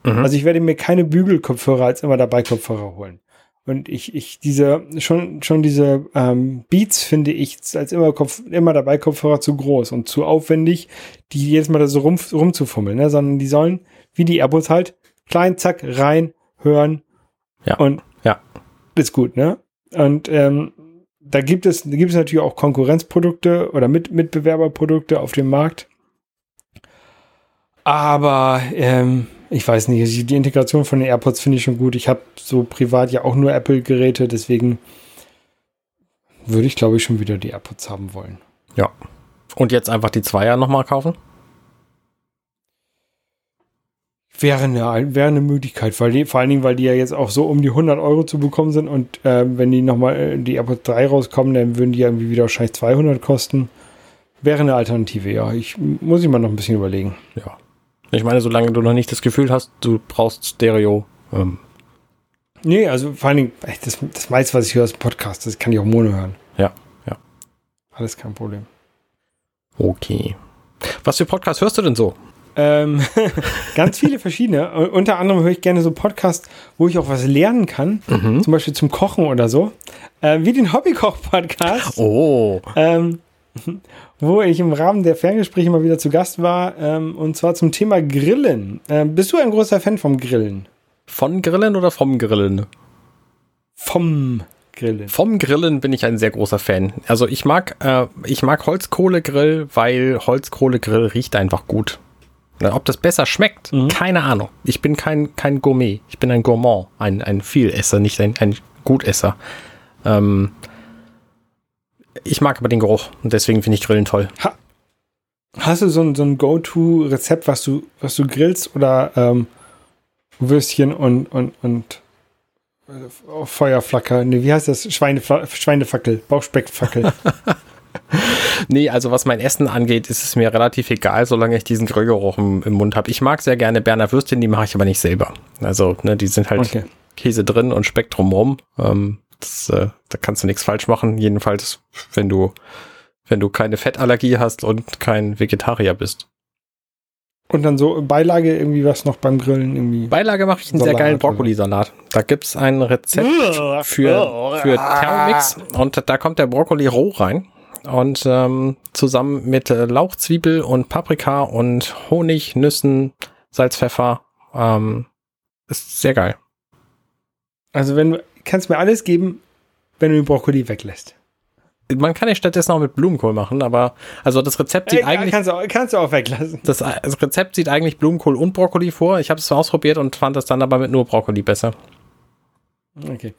Mhm. Also ich werde mir keine Bügelkopfhörer als immer dabei Kopfhörer holen. Und ich, ich, diese, schon, schon diese ähm, Beats finde ich als immer, Kopf, immer dabei Kopfhörer zu groß und zu aufwendig, die jedes Mal da so rum, rumzufummeln, ne? sondern die sollen, wie die AirPods halt, klein, zack, rein, hören. Ja. Und ja. ist gut, ne? Und ähm, da gibt es, da gibt es natürlich auch Konkurrenzprodukte oder Mit Mitbewerberprodukte auf dem Markt. Aber ähm, ich weiß nicht, die Integration von den AirPods finde ich schon gut. Ich habe so privat ja auch nur Apple-Geräte, deswegen würde ich, glaube ich, schon wieder die AirPods haben wollen. Ja. Und jetzt einfach die Zweier nochmal kaufen? Wäre eine, wäre eine Möglichkeit, weil die, vor allen Dingen, weil die ja jetzt auch so um die 100 Euro zu bekommen sind und äh, wenn die nochmal äh, die AirPods 3 rauskommen, dann würden die ja irgendwie wieder wahrscheinlich 200 kosten. Wäre eine Alternative, ja. Ich muss ich mal noch ein bisschen überlegen. Ja. Ich meine, solange du noch nicht das Gefühl hast, du brauchst Stereo. Ähm. Nee, also vor allen Dingen, das, das meiste, was ich höre, ist Podcast. Das kann ich auch Mono hören. Ja, ja. Alles kein Problem. Okay. Was für Podcasts hörst du denn so? Ähm, ganz viele verschiedene. Unter anderem höre ich gerne so Podcasts, wo ich auch was lernen kann. Mhm. Zum Beispiel zum Kochen oder so. Äh, wie den Hobbykoch-Podcast. Oh. Ähm, wo ich im Rahmen der Ferngespräche mal wieder zu Gast war, ähm, und zwar zum Thema Grillen. Ähm, bist du ein großer Fan vom Grillen? Von Grillen oder vom Grillen? Vom Grillen. Vom Grillen bin ich ein sehr großer Fan. Also ich mag, äh, ich mag Holzkohlegrill, weil Holzkohlegrill riecht einfach gut. Ob das besser schmeckt, mhm. keine Ahnung. Ich bin kein, kein Gourmet. Ich bin ein Gourmand, ein, ein Vielesser, nicht ein, ein Gutesser. Ähm, ich mag aber den Geruch und deswegen finde ich Grillen toll. Ha Hast du so ein, so ein Go-To-Rezept, was du, was du grillst oder ähm, Würstchen und, und, und äh, Feuerflacker? Ne, wie heißt das? Schweinefla Schweinefackel, Bauchspeckfackel. nee, also was mein Essen angeht, ist es mir relativ egal, solange ich diesen Grillgeruch im, im Mund habe. Ich mag sehr gerne Berner Würstchen, die mache ich aber nicht selber. Also, ne, die sind halt okay. Käse drin und Speck drumherum. Ähm, das, äh, da kannst du nichts falsch machen. Jedenfalls, wenn du, wenn du keine Fettallergie hast und kein Vegetarier bist. Und dann so Beilage irgendwie was noch beim Grillen irgendwie. Beilage mache ich einen Salat sehr geilen Brokkolisalat. Da gibt's ein Rezept für, für Thermomix und da kommt der Brokkoli roh rein und ähm, zusammen mit äh, Lauch, Zwiebel und Paprika und Honig, Nüssen, Salz, Pfeffer ähm, ist sehr geil. Also wenn du kannst mir alles geben, wenn du den Brokkoli weglässt. Man kann ja stattdessen auch mit Blumenkohl machen, aber also das Rezept sieht Ey, eigentlich. Kannst du, auch, kannst du auch weglassen. Das, das Rezept sieht eigentlich Blumenkohl und Brokkoli vor. Ich habe es ausprobiert und fand das dann aber mit nur Brokkoli besser. Okay.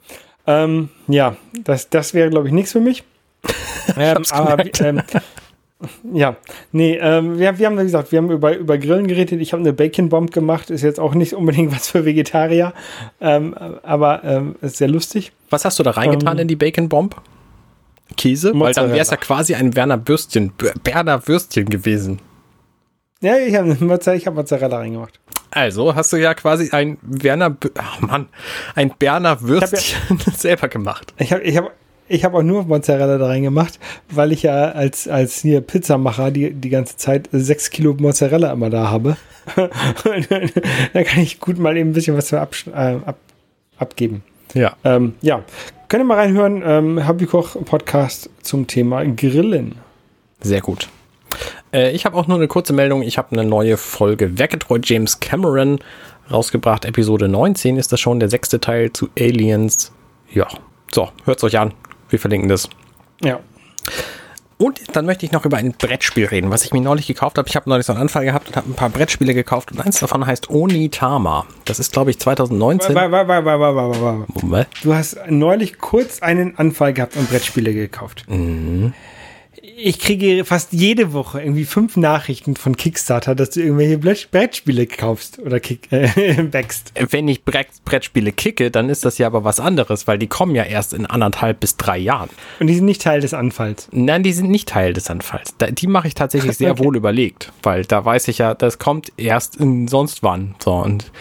Ähm, ja, das, das wäre, glaube ich, nichts für mich. ähm, aber, ähm, ja, nee, ähm, wir, wir haben, wie gesagt, wir haben über, über Grillen geredet. Ich habe eine Bacon Bomb gemacht, ist jetzt auch nicht unbedingt was für Vegetarier, ähm, aber ähm, ist sehr lustig. Was hast du da reingetan ähm, in die Bacon Bomb? Käse? Mozzarella. Weil dann wäre es ja quasi ein Werner Würstchen, Berner Würstchen gewesen. Ja, ich habe Mozzarella, hab Mozzarella reingemacht. Also hast du ja quasi ein Werner, ach Mann, ein Berner Würstchen ja, selber gemacht. Ich habe ich hab ich habe auch nur Mozzarella da reingemacht, weil ich ja als, als hier Pizzamacher die, die ganze Zeit sechs Kilo Mozzarella immer da habe. da kann ich gut mal eben ein bisschen was ab, äh, ab, abgeben. Ja. Ähm, ja. Könnt ihr mal reinhören, ähm, Hobbykoch Podcast zum Thema Grillen. Sehr gut. Äh, ich habe auch nur eine kurze Meldung. Ich habe eine neue Folge Werketreu James Cameron rausgebracht. Episode 19 ist das schon, der sechste Teil zu Aliens. Ja, so, hört es euch an. Wir verlinken das. Ja. Und dann möchte ich noch über ein Brettspiel reden, was ich mir neulich gekauft habe. Ich habe neulich so einen Anfall gehabt und habe ein paar Brettspiele gekauft und eins davon heißt Onitama. Das ist, glaube ich, 2019. War, war, war. Du hast neulich kurz einen Anfall gehabt und Brettspiele gekauft. Mhm. Ich kriege fast jede Woche irgendwie fünf Nachrichten von Kickstarter, dass du irgendwelche Brettspiele kaufst oder kick, äh, backst. Wenn ich Brettspiele kicke, dann ist das ja aber was anderes, weil die kommen ja erst in anderthalb bis drei Jahren. Und die sind nicht Teil des Anfalls. Nein, die sind nicht Teil des Anfalls. die mache ich tatsächlich sehr okay. wohl überlegt, weil da weiß ich ja, das kommt erst in sonst wann. So und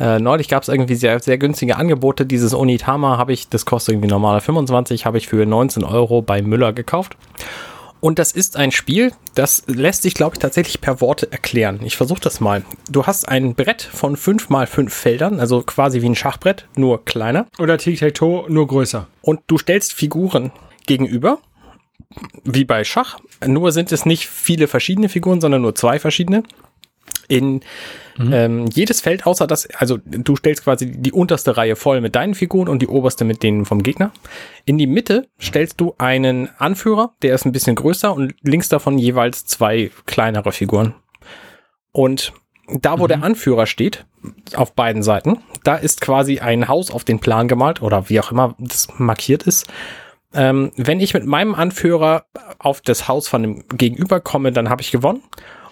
äh, neulich gab es irgendwie sehr, sehr günstige Angebote. Dieses Onitama habe ich, das kostet irgendwie normaler 25, habe ich für 19 Euro bei Müller gekauft. Und das ist ein Spiel, das lässt sich, glaube ich, tatsächlich per Worte erklären. Ich versuche das mal. Du hast ein Brett von 5 mal 5 Feldern, also quasi wie ein Schachbrett, nur kleiner. Oder Tic-Tac-Toe, nur größer. Und du stellst Figuren gegenüber, wie bei Schach. Nur sind es nicht viele verschiedene Figuren, sondern nur zwei verschiedene. In Mhm. Ähm, jedes Feld außer das, also du stellst quasi die unterste Reihe voll mit deinen Figuren und die oberste mit denen vom Gegner. In die Mitte stellst du einen Anführer, der ist ein bisschen größer und links davon jeweils zwei kleinere Figuren. Und da, wo mhm. der Anführer steht, auf beiden Seiten, da ist quasi ein Haus auf den Plan gemalt oder wie auch immer das markiert ist. Ähm, wenn ich mit meinem Anführer auf das Haus von dem Gegenüber komme, dann habe ich gewonnen.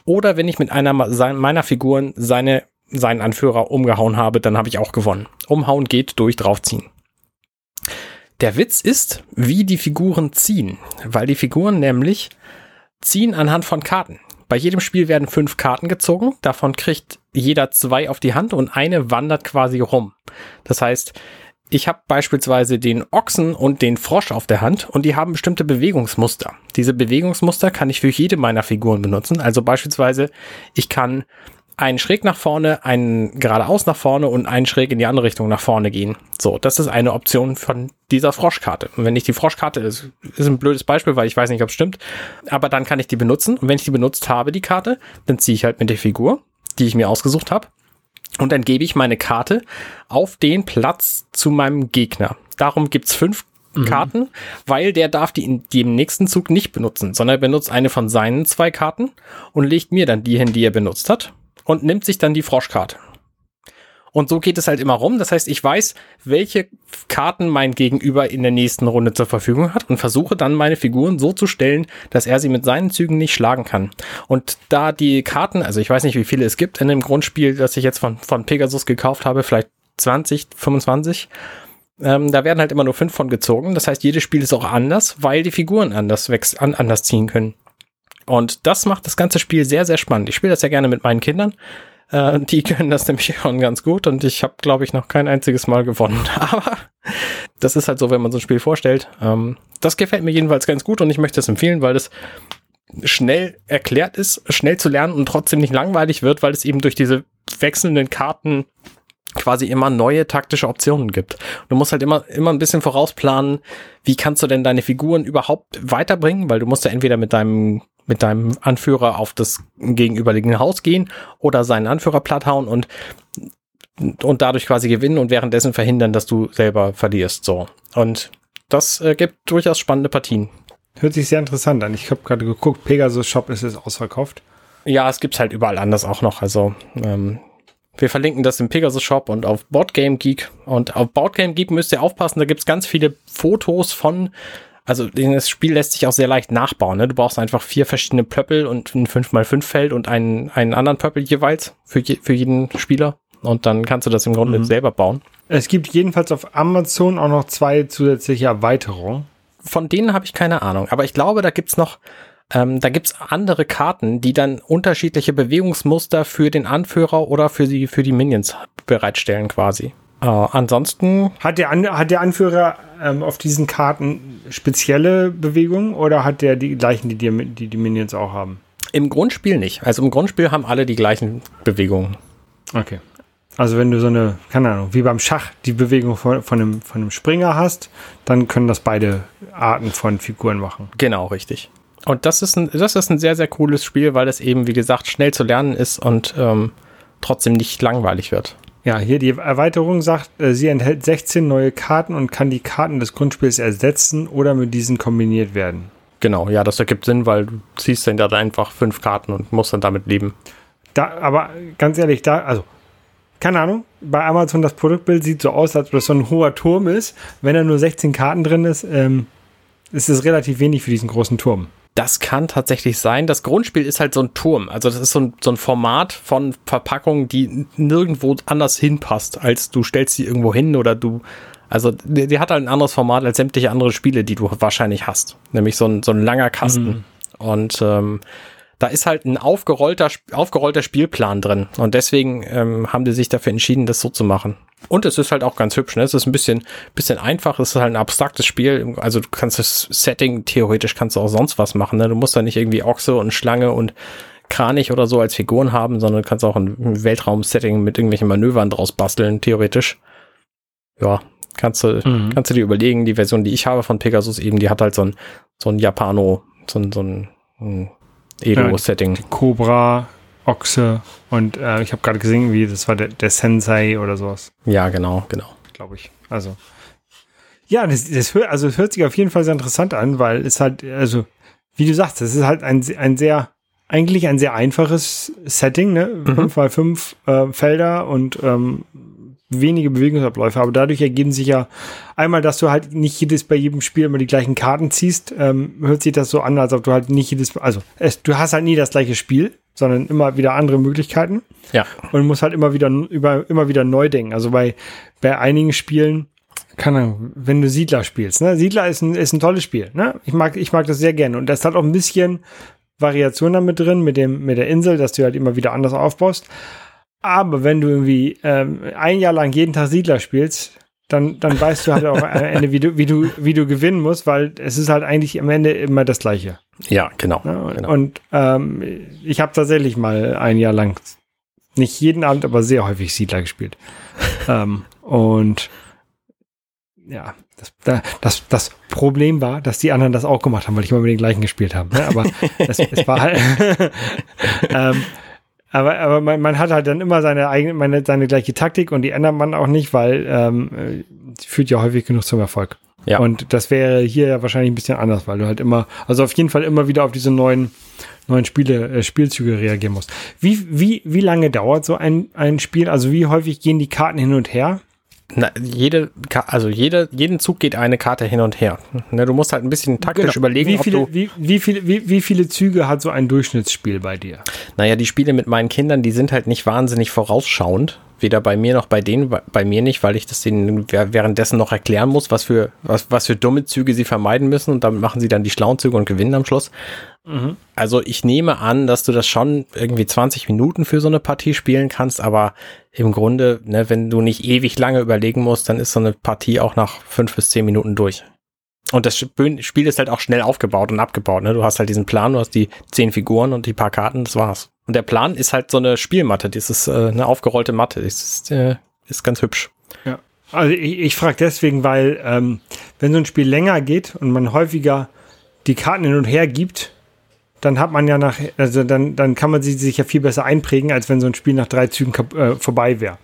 Oder wenn ich mit einer meiner Figuren seine, seinen Anführer umgehauen habe, dann habe ich auch gewonnen. Umhauen geht durch draufziehen. Der Witz ist, wie die Figuren ziehen, weil die Figuren nämlich ziehen anhand von Karten. Bei jedem Spiel werden fünf Karten gezogen, davon kriegt jeder zwei auf die Hand und eine wandert quasi rum. Das heißt, ich habe beispielsweise den Ochsen und den Frosch auf der Hand und die haben bestimmte Bewegungsmuster. Diese Bewegungsmuster kann ich für jede meiner Figuren benutzen. Also beispielsweise, ich kann einen schräg nach vorne, einen geradeaus nach vorne und einen schräg in die andere Richtung nach vorne gehen. So, das ist eine Option von dieser Froschkarte. Und wenn ich die Froschkarte, ist, ist ein blödes Beispiel, weil ich weiß nicht, ob es stimmt, aber dann kann ich die benutzen. Und wenn ich die benutzt habe, die Karte, dann ziehe ich halt mit der Figur, die ich mir ausgesucht habe und dann gebe ich meine Karte auf den Platz zu meinem Gegner. Darum gibt's fünf mhm. Karten, weil der darf die in dem nächsten Zug nicht benutzen, sondern er benutzt eine von seinen zwei Karten und legt mir dann die hin, die er benutzt hat und nimmt sich dann die Froschkarte. Und so geht es halt immer rum. Das heißt, ich weiß, welche Karten mein Gegenüber in der nächsten Runde zur Verfügung hat und versuche dann meine Figuren so zu stellen, dass er sie mit seinen Zügen nicht schlagen kann. Und da die Karten, also ich weiß nicht, wie viele es gibt in dem Grundspiel, das ich jetzt von, von Pegasus gekauft habe, vielleicht 20, 25, ähm, da werden halt immer nur fünf von gezogen. Das heißt, jedes Spiel ist auch anders, weil die Figuren anders, an, anders ziehen können. Und das macht das ganze Spiel sehr, sehr spannend. Ich spiele das ja gerne mit meinen Kindern. Äh, die können das nämlich schon ganz gut und ich habe, glaube ich, noch kein einziges Mal gewonnen. Aber das ist halt so, wenn man so ein Spiel vorstellt. Ähm, das gefällt mir jedenfalls ganz gut und ich möchte es empfehlen, weil es schnell erklärt ist, schnell zu lernen und trotzdem nicht langweilig wird, weil es eben durch diese wechselnden Karten quasi immer neue taktische Optionen gibt. Du musst halt immer, immer ein bisschen vorausplanen, wie kannst du denn deine Figuren überhaupt weiterbringen, weil du musst ja entweder mit deinem mit deinem Anführer auf das gegenüberliegende Haus gehen oder seinen Anführer platthauen und und dadurch quasi gewinnen und währenddessen verhindern, dass du selber verlierst. So. Und das äh, gibt durchaus spannende Partien. Hört sich sehr interessant an. Ich habe gerade geguckt, Pegasus Shop ist es ausverkauft. Ja, es gibt's halt überall anders auch noch. Also ähm, wir verlinken das im Pegasus Shop und auf Boardgame Geek. Und auf Boardgame Geek müsst ihr aufpassen, da gibt's ganz viele Fotos von also das Spiel lässt sich auch sehr leicht nachbauen. Ne? Du brauchst einfach vier verschiedene Pöppel und ein 5x5-Feld und einen, einen anderen Pöppel jeweils für, je, für jeden Spieler. Und dann kannst du das im Grunde mhm. selber bauen. Es gibt jedenfalls auf Amazon auch noch zwei zusätzliche Erweiterungen. Von denen habe ich keine Ahnung. Aber ich glaube, da gibt's noch, ähm, da gibt's andere Karten, die dann unterschiedliche Bewegungsmuster für den Anführer oder für die, für die Minions bereitstellen quasi. Äh, ansonsten. Hat der, An hat der Anführer ähm, auf diesen Karten spezielle Bewegungen oder hat der die gleichen, die die, die die Minions auch haben? Im Grundspiel nicht. Also im Grundspiel haben alle die gleichen Bewegungen. Okay. Also wenn du so eine, keine Ahnung, wie beim Schach die Bewegung von, von, einem, von einem Springer hast, dann können das beide Arten von Figuren machen. Genau, richtig. Und das ist ein, das ist ein sehr, sehr cooles Spiel, weil es eben, wie gesagt, schnell zu lernen ist und ähm, trotzdem nicht langweilig wird. Ja, hier die Erweiterung sagt, äh, sie enthält 16 neue Karten und kann die Karten des Grundspiels ersetzen oder mit diesen kombiniert werden. Genau, ja, das ergibt Sinn, weil du ziehst dann da einfach fünf Karten und musst dann damit leben. Da, aber ganz ehrlich, da, also, keine Ahnung, bei Amazon das Produktbild sieht so aus, als ob das so ein hoher Turm ist. Wenn da nur 16 Karten drin ist, ähm, ist es relativ wenig für diesen großen Turm. Das kann tatsächlich sein. Das Grundspiel ist halt so ein Turm. Also das ist so ein, so ein Format von Verpackungen, die nirgendwo anders hinpasst, als du stellst sie irgendwo hin oder du. Also die, die hat halt ein anderes Format als sämtliche andere Spiele, die du wahrscheinlich hast. Nämlich so ein, so ein langer Kasten. Mhm. Und ähm, da ist halt ein aufgerollter, aufgerollter Spielplan drin. Und deswegen ähm, haben die sich dafür entschieden, das so zu machen. Und es ist halt auch ganz hübsch. Ne? Es ist ein bisschen, bisschen einfach. Es ist halt ein abstraktes Spiel. Also du kannst das Setting, theoretisch kannst du auch sonst was machen. Ne? Du musst da nicht irgendwie Ochse und Schlange und Kranich oder so als Figuren haben, sondern du kannst auch ein Weltraum-Setting mit irgendwelchen Manövern draus basteln, theoretisch. Ja, kannst du, mhm. kannst du dir überlegen. Die Version, die ich habe von Pegasus eben, die hat halt so ein, so ein Japano, so ein, so ein, ein Edo-Setting. Ja, Cobra, Ochse und äh, ich habe gerade gesehen, wie das war der, der Sensei oder sowas. Ja, genau, genau. Glaube ich. Also. Ja, das, das, hört, also das hört sich auf jeden Fall sehr interessant an, weil es halt, also, wie du sagst, das ist halt ein, ein sehr, eigentlich ein sehr einfaches Setting, ne? Mhm. 5x5 äh, Felder und ähm, wenige Bewegungsabläufe, aber dadurch ergeben sich ja einmal, dass du halt nicht jedes bei jedem Spiel immer die gleichen Karten ziehst, ähm, hört sich das so an, als ob du halt nicht jedes, also es, du hast halt nie das gleiche Spiel, sondern immer wieder andere Möglichkeiten. Ja. Und musst halt immer wieder über immer wieder neu denken. Also bei bei einigen Spielen keine Ahnung, wenn du Siedler spielst, ne? Siedler ist ein, ist ein tolles Spiel, ne? Ich mag, ich mag das sehr gerne. Und das hat auch ein bisschen Variation damit drin, mit dem, mit der Insel, dass du halt immer wieder anders aufbaust. Aber wenn du irgendwie ähm, ein Jahr lang jeden Tag Siedler spielst, dann, dann weißt du halt auch am Ende, wie du, wie du, wie du gewinnen musst, weil es ist halt eigentlich am Ende immer das Gleiche. Ja, genau. Ja, und, genau. und ähm, ich habe tatsächlich mal ein Jahr lang, nicht jeden Abend, aber sehr häufig Siedler gespielt. ähm, und ja, das, das, das Problem war, dass die anderen das auch gemacht haben, weil ich immer mit den gleichen gespielt habe. Ne? Aber es, es war halt. ähm, aber, aber man, man hat halt dann immer seine eigene, meine, seine gleiche Taktik und die ändert man auch nicht, weil ähm, sie führt ja häufig genug zum Erfolg. Ja. Und das wäre hier ja wahrscheinlich ein bisschen anders, weil du halt immer, also auf jeden Fall immer wieder auf diese neuen, neuen Spiele, äh, Spielzüge reagieren musst. Wie, wie, wie lange dauert so ein, ein Spiel? Also wie häufig gehen die Karten hin und her? Na, jede, also jede, jeden Zug geht eine Karte hin und her. Ne, du musst halt ein bisschen taktisch genau. überlegen, wie viele, wie, wie, viele, wie, wie viele Züge hat so ein Durchschnittsspiel bei dir? Naja, die Spiele mit meinen Kindern, die sind halt nicht wahnsinnig vorausschauend. Weder bei mir noch bei denen, bei mir nicht, weil ich das denen währenddessen noch erklären muss, was für, was, was für dumme Züge sie vermeiden müssen und damit machen sie dann die schlauen Züge und gewinnen am Schluss. Also ich nehme an, dass du das schon irgendwie 20 Minuten für so eine Partie spielen kannst, aber im Grunde, ne, wenn du nicht ewig lange überlegen musst, dann ist so eine Partie auch nach fünf bis zehn Minuten durch. Und das Spiel ist halt auch schnell aufgebaut und abgebaut. Ne? Du hast halt diesen Plan, du hast die zehn Figuren und die paar Karten, das war's. Und der Plan ist halt so eine Spielmatte, das ist äh, eine aufgerollte Matte, das ist, äh, ist ganz hübsch. Ja, also ich, ich frage deswegen, weil ähm, wenn so ein Spiel länger geht und man häufiger die Karten hin und her gibt, dann hat man ja nach, also dann, dann kann man sie sich ja viel besser einprägen, als wenn so ein Spiel nach drei Zügen äh, vorbei wäre.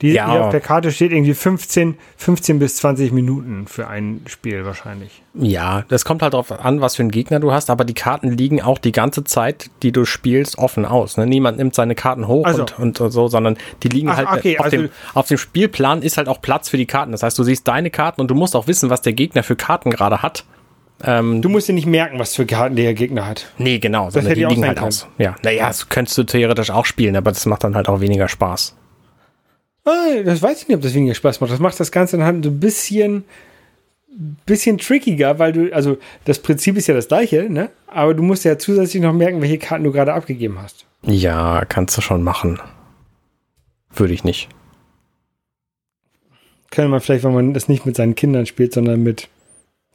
Die, ja. Hier auf der Karte steht irgendwie 15, 15 bis 20 Minuten für ein Spiel wahrscheinlich. Ja, das kommt halt darauf an, was für einen Gegner du hast, aber die Karten liegen auch die ganze Zeit, die du spielst, offen aus. Ne? Niemand nimmt seine Karten hoch also. und, und so, sondern die liegen Ach, halt okay, auf, also dem, auf dem Spielplan ist halt auch Platz für die Karten. Das heißt, du siehst deine Karten und du musst auch wissen, was der Gegner für Karten gerade hat. Ähm, du musst dir nicht merken, was für Karten der Gegner hat. Nee, genau. Das hätte die liegen halt aus. Ja, naja, das könntest du theoretisch auch spielen, aber das macht dann halt auch weniger Spaß. Ah, das weiß ich nicht, ob das weniger Spaß macht. Das macht das Ganze dann halt so ein bisschen, bisschen trickiger, weil du, also das Prinzip ist ja das gleiche, ne? Aber du musst ja zusätzlich noch merken, welche Karten du gerade abgegeben hast. Ja, kannst du schon machen. Würde ich nicht. Könnte man vielleicht, wenn man das nicht mit seinen Kindern spielt, sondern mit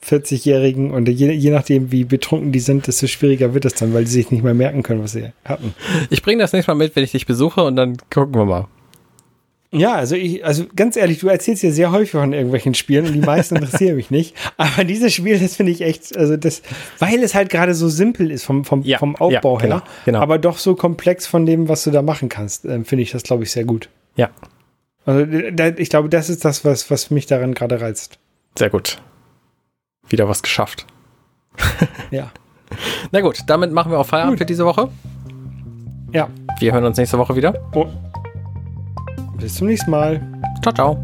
40-Jährigen und je, je, nachdem, wie betrunken die sind, desto schwieriger wird es dann, weil die sich nicht mehr merken können, was sie hatten. Ich bringe das nächste Mal mit, wenn ich dich besuche und dann gucken wir mal. Ja, also ich, also ganz ehrlich, du erzählst ja sehr häufig von irgendwelchen Spielen und die meisten interessieren mich nicht. Aber dieses Spiel, das finde ich echt, also das, weil es halt gerade so simpel ist vom, vom, ja, vom Aufbau ja, genau, her, genau. aber doch so komplex von dem, was du da machen kannst, äh, finde ich das, glaube ich, sehr gut. Ja. Also da, ich glaube, das ist das, was, was mich daran gerade reizt. Sehr gut wieder was geschafft. ja. Na gut, damit machen wir auch Feierabend gut. für diese Woche. Ja. Wir hören uns nächste Woche wieder. Oh. Bis zum nächsten Mal. Ciao, ciao.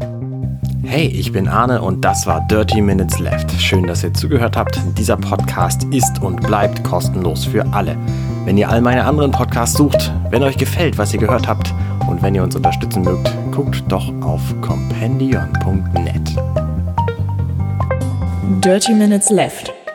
Hey, ich bin Arne und das war Dirty Minutes Left. Schön, dass ihr zugehört habt. Dieser Podcast ist und bleibt kostenlos für alle. Wenn ihr all meine anderen Podcasts sucht, wenn euch gefällt, was ihr gehört habt und wenn ihr uns unterstützen mögt, guckt doch auf compendion.net. Dirty Minutes Left.